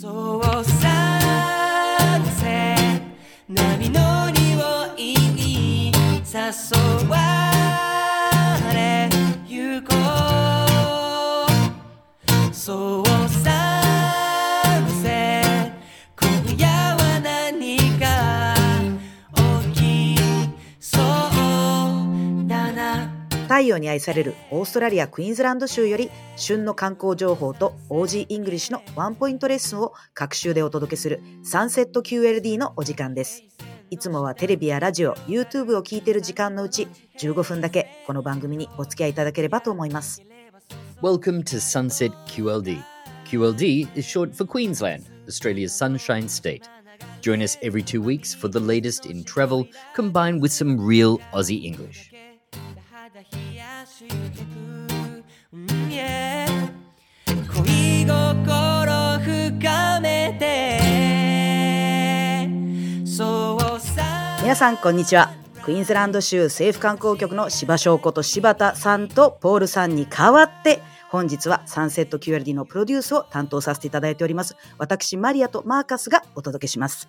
そうさせ波の匂いに誘われゆこう。太陽に愛されるオーストラリア・クイーンズランド州より旬の観光情報と OG イングリッシュのワンポイントレッスンを隔週でお届けするサンセット QLD のお時間です。いつもはテレビやラジオ、YouTube を聞いている時間のうち15分だけこの番組にお付き合いいただければと思います。Welcome to Sunset QLD. QLD is short for Queensland, Australia's sunshine state. Join us every two weeks for the latest in travel combined with some real Aussie English. してく、うん yeah 恋心深めてそうさ皆さんこんにちは。クイーンズランド州政府観光局の柴翔子と柴田さんとポールさんに代わって本日はサンセット QLD のプロデュースを担当させていただいております。私マリアとマーカスがお届けします。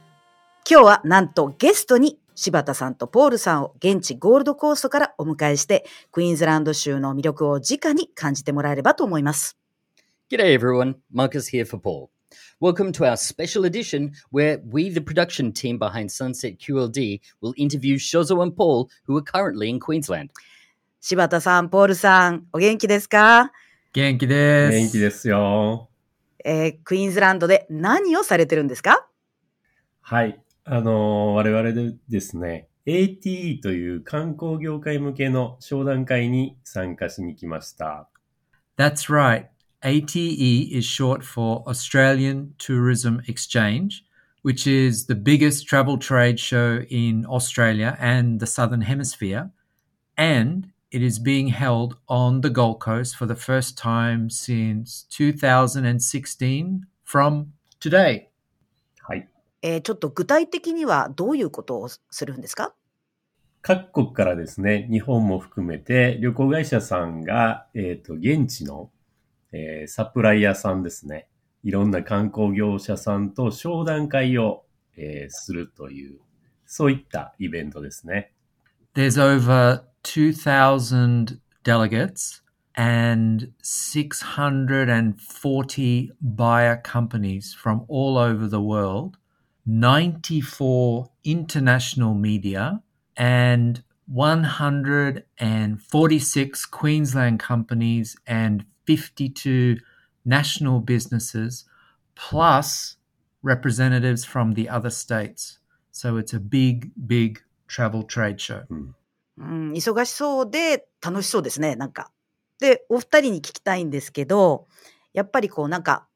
今日はなんとゲストに柴田さんとポールさんを現地ゴールドコーストからお迎えしてクイーンズランド州の魅力を直に感じてもらえればと思います G'day everyone, Marcus here for Paul. Welcome to our special edition where we, the production team behind Sunset QLD, will interview Shozo and Paul, who are currently in Queensland. 柴田さんポールさんお元気ですか、元気です。元気ですよ。えークイーンズランドで何をされてるんですかはい。あの我々でですね、ATE という観光業界向けの商談会に参加しに来ました。That's right. ATE is short for Australian Tourism Exchange, which is the biggest travel trade show in Australia and the Southern Hemisphere. And it is being held on the Gold Coast for the first time since 2016 from today. はい。えーちょっと具体的にはどういうことをするんですか？各国からですね、日本も含めて旅行会社さんが、えっ、と、現地の、えーサプライヤーさんですね、いろんな観光業者さんと商談会を、えーするという、そういったイベントですね。There's over 2,000 delegates and 640 buyer companies from all over the world, 94 international media, and 146 Queensland companies and 52 national businesses, plus representatives from the other states. So it's a big, big travel trade show. うん、忙しそうで楽しそうですね、なんか。で、お二人に聞きたいんですけど、やっぱりこうなんか、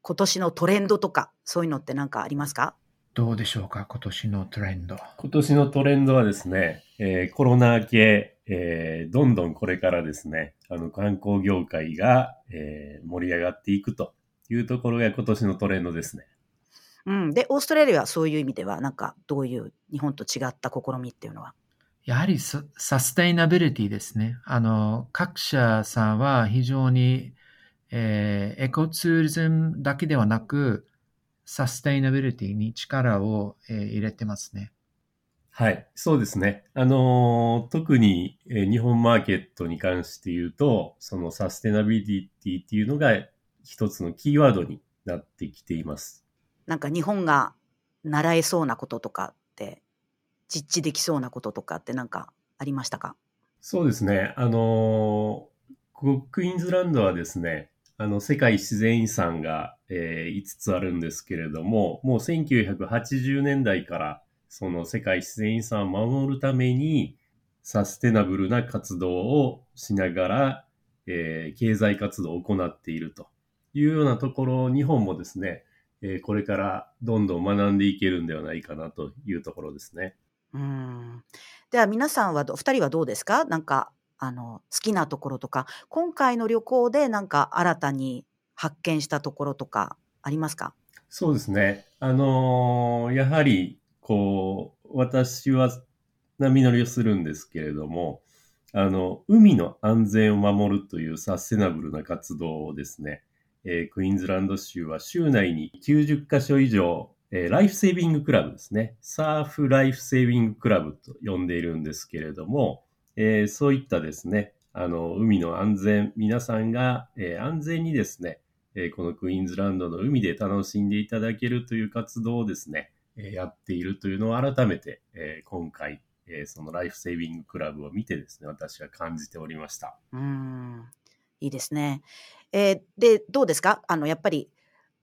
今年のトレンドとか、そういうのってなんかありますか どうでしょうか？今年のトレンド。今年のトレンドはですね、えーコロナ明け、えーどんどんこれからですね、あの観光業界が、えー盛り上がっていくというところが今年のトレンドですね。うん。で、オーストラリアはそういう意味では、なんか、どういう日本と違った試みっていうのは？やはりササステイナビリティですね。あの、各社さんは非常に、えーエコツーリズムだけではなく、サステイナビリティに力を、えー入れてますね。はい、そうですね。あのー特に、えー日本マーケットに関して言うと、そのサステナビリティっていうのが一つのキーワードになってきています。なんか日本が習えそうなこととかって、実地できそうなこととかってなんかありましたか？そうですね。あのクイーンズランドはですね、あの、世界自然遺産が、えー5つあるんですけれども、もう1980年代から、その世界自然遺産を守るために、サステナブルな活動をしながら、えー経済活動を行っているというようなところ日本もですね、えーこれからどんどん学んでいけるんではないかなというところですね。うん。では皆さんはど、二人はどうですか？なんか、あの、好きなところとか、今回の旅行でなんか新たに発見したところとかありますか？そうですね。あのーやはり、こう、私は波乗りをするんですけれども、あの、海の安全を守るというサステナブルな活動をですね、えークイーンズランド州は州内に90カ所以上、えーライフセービングクラブですね。サーフライフセービングクラブと呼んでいるんですけれども、えーそういったですね、あの、海の安全、皆さんが、え安全にですね、えこのクイーンズランドの海で楽しんでいただけるという活動をですね、えやっているというのを改めて、え今回、えそのライフセービングクラブを見てですね、私は感じておりました。うん、いいですね。えーで、どうですか？あの、やっぱり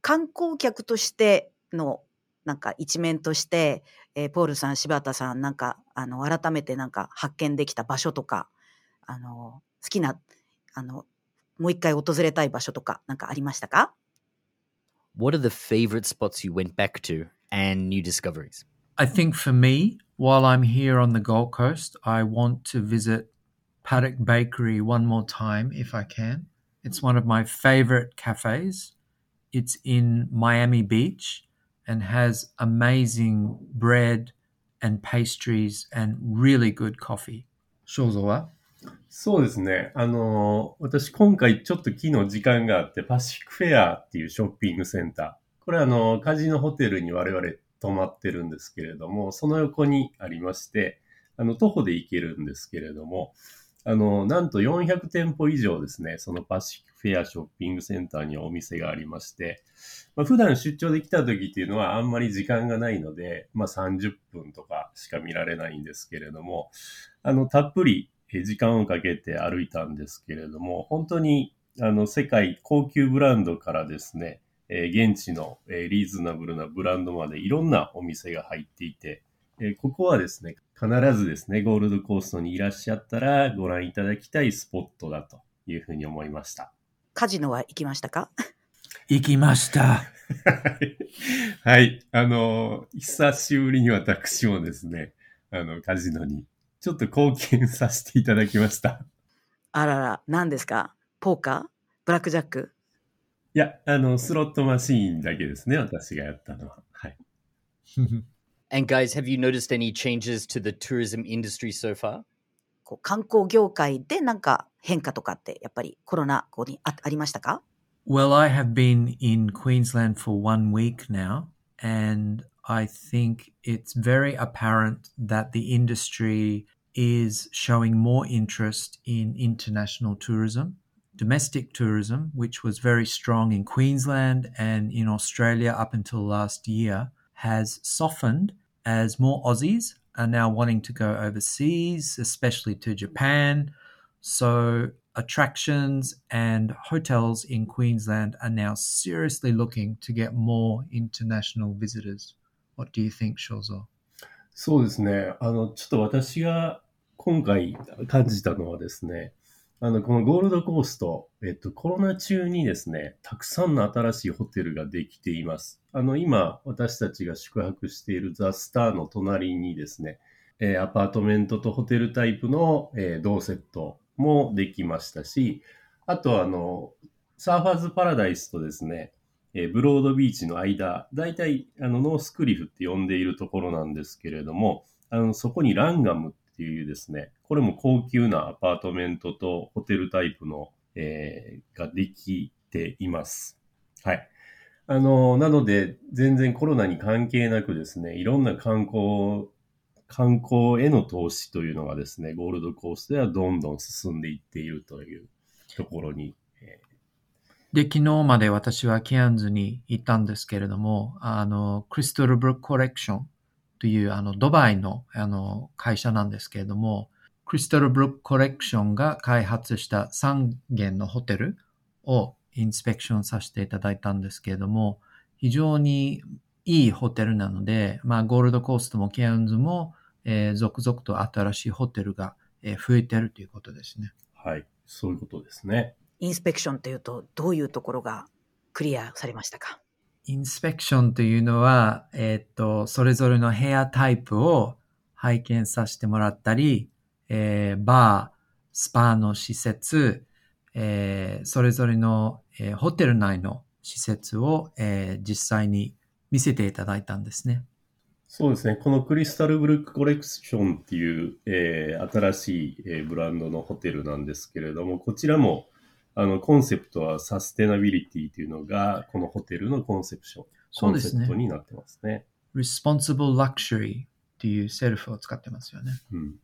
観光客としての、なんか一面として、えーポールさん、柴田さん、なんか、あの、改めてなんか発見できた場所とか、あの、好きな、あの、もう一回訪れたい場所とか、なんかありましたか What are the favorite spots you went back to and new discoveries? I think for me, while I'm here on the Gold Coast, I want to visit Paddock Bakery one more time if I can. It's one of my favorite cafes. It's in Miami Beach and has amazing bread and pastries and really good coffee. 肖像は そうですね。あの、私今回ちょっと昨日時間があって、パシフィックフェアっていうショッピングセンター。これあの、カジノホテルに我々泊まってるんですけれども、その横にありまして、あの、徒歩で行けるんですけれども、あの、なんと400店舗以上ですね、そのパシフィックフェアショッピングセンターにはお店がありまして、まあ、普段出張で来た時っていうのはあんまり時間がないので、まあ30分とかしか見られないんですけれども、あの、たっぷり時間をかけて歩いたんですけれども、本当にあの世界高級ブランドからですね、えー現地の、えーリーズナブルなブランドまでいろんなお店が入っていて、えーここはですね、必ずですね、ゴールドコーストにいらっしゃったらご覧いただきたいスポットだというふうに思いました。カジノは行きましたか？行きました。はい。あの、久しぶりに私もですね、あの、カジノにちょっと貢献させていただきました。あらら、何ですかポーカーブラックジャックいや、あの、スロットマシーンだけですね、私がやったのは。はい。And guys, have you noticed any changes to the tourism industry so far? こう観光業界でなんか変化とかってやっぱりコロナ後にあありましたか Well, I have been in Queensland for one week now, and I think it's very apparent that the industry is showing more interest in international tourism. Domestic tourism, which was very strong in Queensland and in Australia up until last year, has softened as more Aussies are now wanting to go overseas, especially to Japan. So attractions and hotels in Queensland are now seriously looking to get more international visitors. What do you think, Shozo? そうですね。あの、ちょっと私が 今回感じたのはですね、あの、このゴールドコースト、えっと、コロナ中にですね、たくさんの新しいホテルができています。あの、今、私たちが宿泊しているザ・スターの隣にですね、えーアパートメントとホテルタイプの、えー同セットもできましたし、あとあの、サーファーズパラダイスとですね、えーブロードビーチの間、だいたいあのノースクリフって呼んでいるところなんですけれども、あのそこにランガムっていうですね、これも高級なアパートメントとホテルタイプの、えーができています。はい。あの、なので、全然コロナに関係なくですね、いろんな観光、観光への投資というのがですね、ゴールドコースではどんどん進んでいっているというところに、で、昨日まで私はケアンズに行ったんですけれども、あの、クリストルブルックコレクションというあのドバイのあの会社なんですけれども、クリストルブルックコレクションが開発した3軒のホテルをインスペクションさせていただいたんですけれども、非常にいいホテルなので、まあ、ゴールドコーストもケアンズも、えー続々と新しいホテルが、えー増えてるということですね。ーはい、そういうことですね。インスペクションというとどういうところがクリアされましたか？インスペクションというのは、えーと、それぞれの部屋タイプを拝見させてもらったり、えーバー、スパの施設、えーそれぞれの、えーホテル内の施設を、えー実際に見せていただいたんですね。そうですね。このクリスタルブルックコレクションっていう、えー新しい、えーブランドのホテルなんですけれども、こちらも、あの、コンセプトはサステナビリティというのが、このホテルのコンセプション、コンセプトになってますね。responsible luxury っていうセルフを使ってますよね。うん。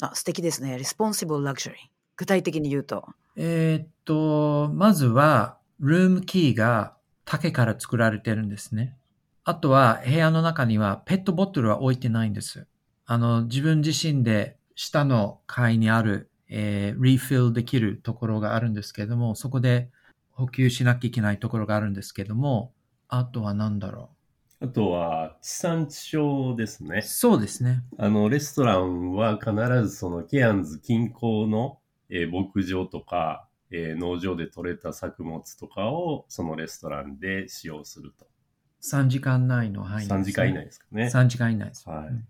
あ、素敵ですね。responsible luxury。具体的に言うと。えーっと、まずは、ルームキーが竹から作られてるんですね。あとは、部屋の中にはペットボトルは置いてないんです。あの、自分自身で下の階にある、えーリフィルできるところがあるんですけれども、そこで補給しなきゃいけないところがあるんですけども、あとは何だろあとは、地産地消ですねう。。そうですね。あの、レストランは必ずそのケアンズ近郊の、えー牧場とか、えー農場で採れた作物とかをそのレストランで使用すると。3時間以内の範囲ですね、3時間以内ですかね。3時間以内です。はいうん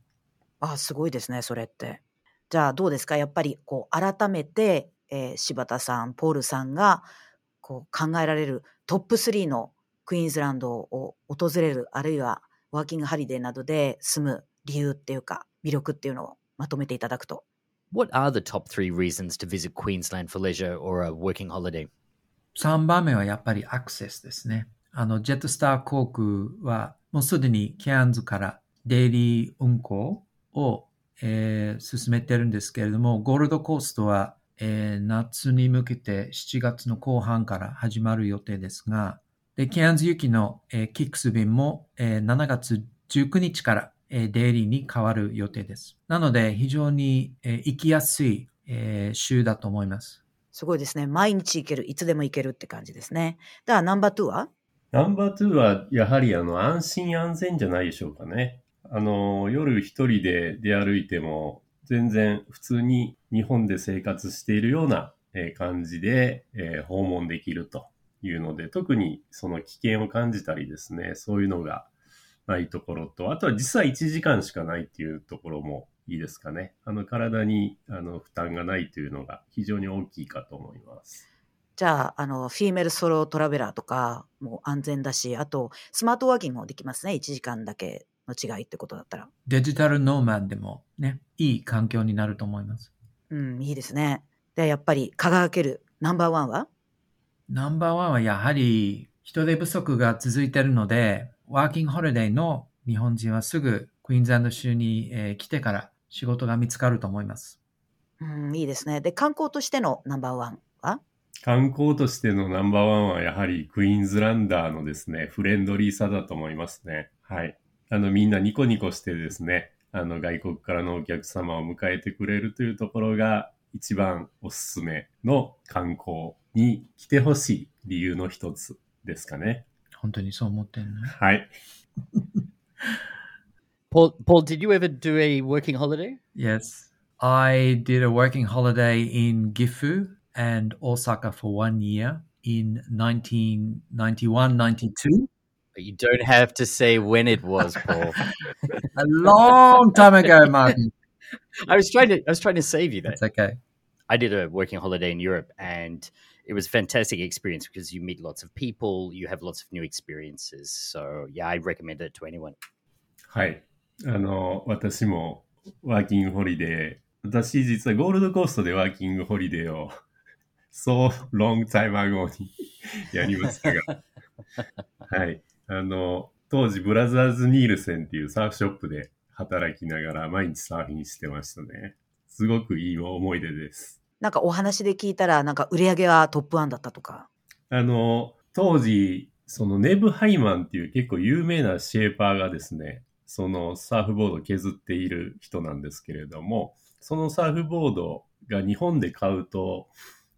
あ、すごいですね、それって。じゃあどうですか？やっぱりこう改めて、えー柴田さん、ポールさんがこう考えられるトップ3のクイーンズランドを訪れる、あるいはワーキングハリデーなどで住む理由っていうか魅力っていうのをまとめていただくと。What are the top three reasons to visit Queensland for leisure or a working holiday? 3番目はやっぱりアクセスですね。あの、ジェットスター航空はもうすでにケアンズからデイリー運航を、えー進めてるんですけれども、ゴールドコーストは、えー夏に向けて7月の後半から始まる予定ですが、で、ケアンズ行きの、えーキックス便も、えー7月19日から、えーデイリーに変わる予定です。なので、非常に、えー行きやすい、えー週だと思います。すごいですね。毎日行ける、いつでも行けるって感じですね。ではナンバー2は？ナンバー2は、やはりあの、安心安全じゃないでしょうかね。あの、夜一人で出歩いても、全然普通に日本で生活しているような感じで、え訪問できるというので、特にその危険を感じたりですね、そういうのがないところと、あとは実は1時間しかないっていうところもいいですかね。あの、体にあの負担がないというのが非常に大きいかと思います。じゃあ、あの、フィーメルソロトラベラーとかも安全だし、あと、スマートワーキングもできますね。1時間だけの違いってことだったら。デジタルノーマンでもね、いい環境になると思います。うん、いいですね。で、やっぱり輝けるナンバーワンは？ナンバーワンはやはり人手不足が続いているので、ワーキングホリデーの日本人はすぐクイーンズランド州に、えー来てから仕事が見つかると思います。うん、いいですね。で、観光としてのナンバーワンは？観光としてのナンバーワンはやはりクイーンズランダーのですね、フレンドリーさだと思いますね。はい。あのみんなニコニコしてですね、あの外国からのお客様を迎えてくれるというところが一番おすすめの観光に来てほしい理由の一つですかね。本当にそう思ってるのはい。Paul, Paul, did you ever do a working holiday? Yes. I did a working holiday in Gifu and Osaka for one year in 1991 92. But you don't have to say when it was, Paul. A long time ago, Martin. I was trying to I was trying to save you that. That's okay. I did a working holiday in Europe and it was a fantastic experience because you meet lots of people, you have lots of new experiences. So yeah, I recommend it to anyone. はい。あの、私もワーキングホリデー、私実はゴールドコーストでワーキングホリデーを so long time ago にやりましたが、はい。 あの、当時ブラザーズ・ニールセンっていうサーフショップで働きながら毎日サーフィンしてましたね。すごくいい思い出です。なんかお話で聞いたら、なんか売り上げはトップワンだったとか。あの、当時、そのネブ・ハイマンっていう結構有名なシェーパーがですね、そのサーフボードを削っている人なんですけれども、そのサーフボードが日本で買うと、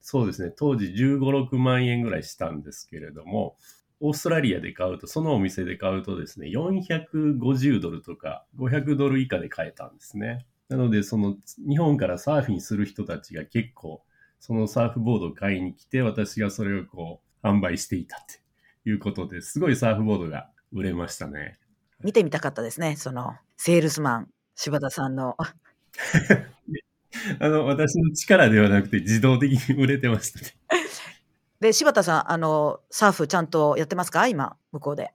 そうですね、当時15、6万円ぐらいしたんですけれども、オーストラリアで買うと、そのお店で買うとですね、450ドルとか500ドル以下で買えたんですね。なので、その日本からサーフィンする人たちが結構、そのサーフボードを買いに来て、私がそれをこう、販売していたっていうことですごいサーフボードが売れましたね。見てみたかったですね。その、セールスマン、柴田さんの。あの、私の力ではなくて自動的に売れてましたね。で、柴田さん、あの、サーフちゃんとやってますか？今、向こうで。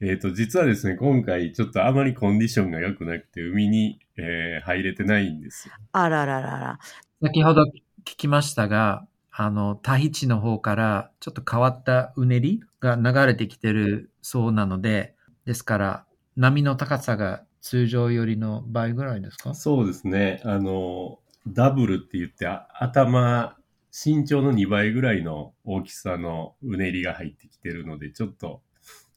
えっ、と、実はですね、今回ちょっとあまりコンディションが良くなくて、海に、えー入れてないんですよ。あらららら。先ほど聞きましたが、あの、タヒチの方からちょっと変わったうねりが流れてきてるそうなので、ですから、波の高さが通常よりの倍ぐらいですか？そうですね。あの、ダブルって言って、あ頭、身長の2倍ぐらいの大きさのうねりが入ってきてるので、ちょっと、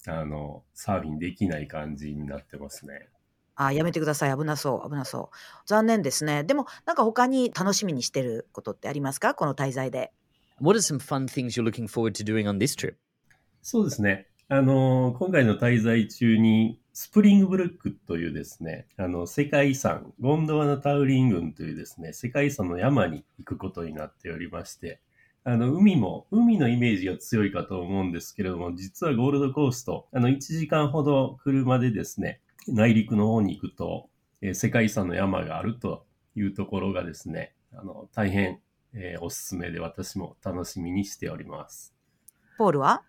あの、サーフィンできない感じになってますね。あ、やめてください。危なそう。危なそう。残念ですね。でも、なんか他に楽しみにしてることってありますか？この滞在で。What are some fun things you're looking forward to doing on this trip? そうですね。あの、今回の滞在中に、スプリングブルックというですね、あの、世界遺産、ゴンドワナタウリン郡というですね、世界遺産の山に行くことになっておりまして、あの、海も、海のイメージが強いかと思うんですけれども、実はゴールドコースト、あの、1時間ほど車でですね、内陸の方に行くと、えー世界遺産の山があるというところがですね、あの、大変、えーおすすめで私も楽しみにしております。ポールは？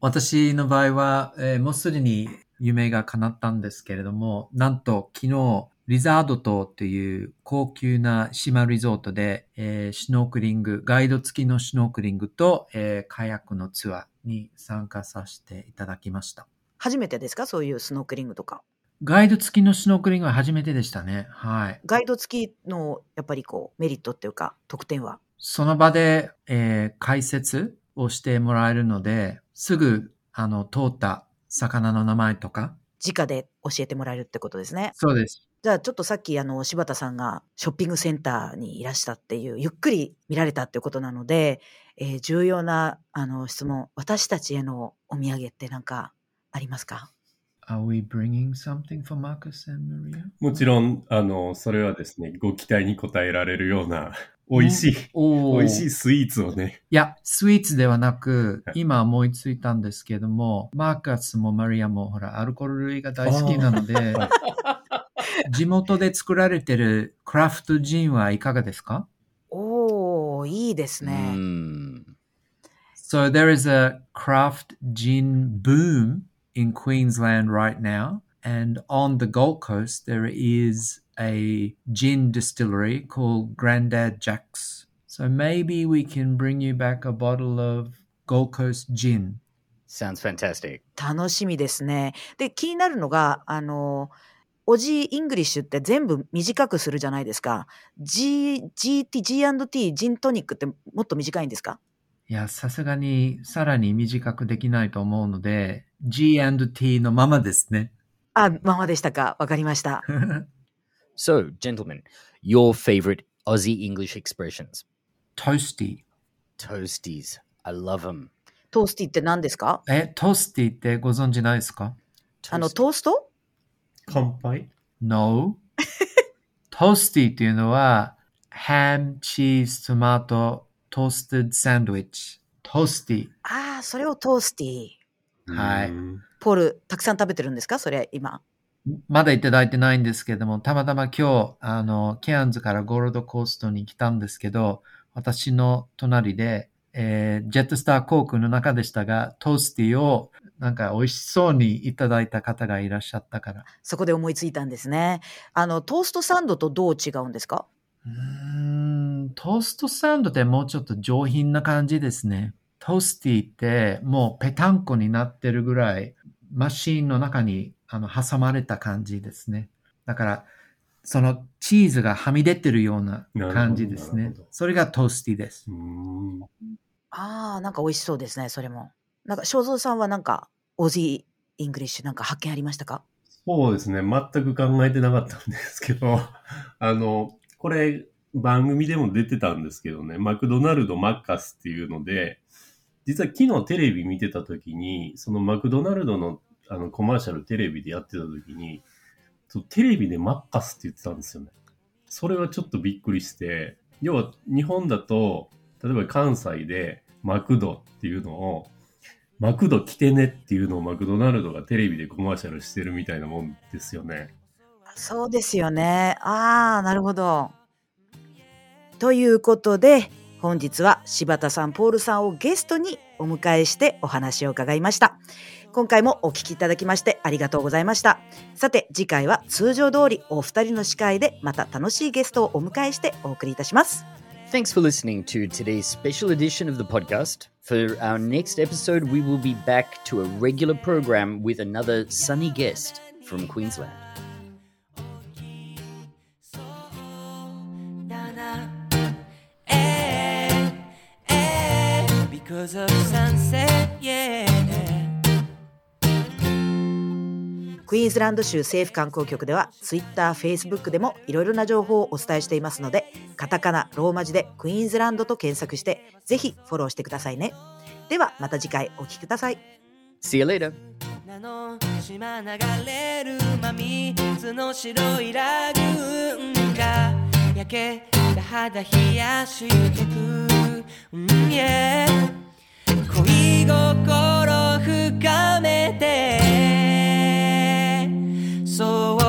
私の場合は、えーもうすでに夢が叶ったんですけれども、なんと昨日、リザード島という高級な島リゾートで、えーシュノークリング、ガイド付きのシュノークリングと、えーカヤックのツアーに参加させていただきました。初めてですか？そういうスノークリングとか。ガイド付きのシュノークリングは初めてでしたね。はい。ガイド付きの、やっぱりこう、メリットっていうか、特典は？その場で、えー解説をしてもらえるので、すぐ、あの、通った魚の名前とか？直で教えてもらえるってことですね。そうです。じゃあちょっとさっきあの柴田さんがショッピングセンターにいらしたっていうゆっくり見られたっていうことなので、えー重要なあの質問私たちへのお土産って何かありますか？Are we bringing something for Marcus and Maria? もちろん、あの、それはですね、ご期待に応えられるような、美味しい、美味しいスイーツをね、いや、スイーツではなくはい、今思いついたんですけども、マーカスもマリアもほら、アルコール類が大好きなので、地元で作られてるクラフトジンはいかがですか？おおいいですね、Mm. So there is a craft gin boom in Queensland right now. And on the Gold Coast, there is a gin distillery called Grandad Jack's. So maybe we can bring you back a bottle of Gold Coast gin. Sounds fantastic. 楽しみですねで気になるのがあのオジーイングリッシュって全部短くするじゃないですか G GT G&T ジントニックってもっと短いんですかいや、さすがにさらに短くできないと思うので、G&T のままですね。あままでしたかわかりました So, gentlemen, your favorite Aussie English expressions? Toasty。Toasties. I love them. トースティって何ですかえ、トースティってご存知ないですかあのトースト乾杯 No. トースティっていうのは、ham, cheese, tomato, toasted sandwich. トースティ。ああそれをトースティはいうんポールたくさん食べてるんですかそれ今まだいただいてないんですけども、たまたま今日、あの、ケアンズからゴールドコーストに来たんですけど、私の隣で、えージェットスター航空の中でしたが、トースティをなんか美味しそうにいただいた方がいらっしゃったから。そこで思いついたんですねあのトーストサンドとどう違うんですか？うーん、トーストサンドってもうちょっと上品な感じですね。トースティってもうペタンコになってるぐらい、マシーンの中にあの挟まれた感じですね。だから、そのチーズがはみ出てるような感じですね。それがトースティですう。んああなんか美味しそうですねそれもなんか正蔵さんはなんか Aussie English なんか発見ありましたか？そうですね。全く考えてなかったんですけど、あの、これ、番組でも出てたんですけどね、マクドナルドマッカスっていうので、実は昨日テレビ見てた時に、そのマクドナルドのあのコマーシャルテレビでやってた時に、そテレビでマッカスって言ってたんですよね。それはちょっとびっくりして、要は日本だと、例えば関西でマクドっていうのを、マクド来てねっていうのをマクドナルドがテレビでコマーシャルしてるみたいなもんですよね。そうですよねああなるほどということで本日は柴田さんポールさんをゲストにお迎えしてお話を伺いました今回もお聞きいただきましてありがとうございましたさて次回は通常通りお二人の司会でまた楽しいゲストをお迎えしてお送りいたします Thanks for listening to today's special edition of the podcast. For our next episode, we will be back to a regular program with another sunny guest from Queensland. Because of sunset, yeah クイーンズランド州政府観光局では Twitter、Facebook でもいろいろな情報をお伝えしていますのでカタカナ、ローマ字でクイーンズランドと検索してぜひフォローしてくださいね。ではまた次回お聞きください。See you later. なの島流れる真水の白いラグーンが焼けた肌冷やしてく、うん yeah 恋心深めてそ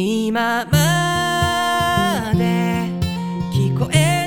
今まで聞こえ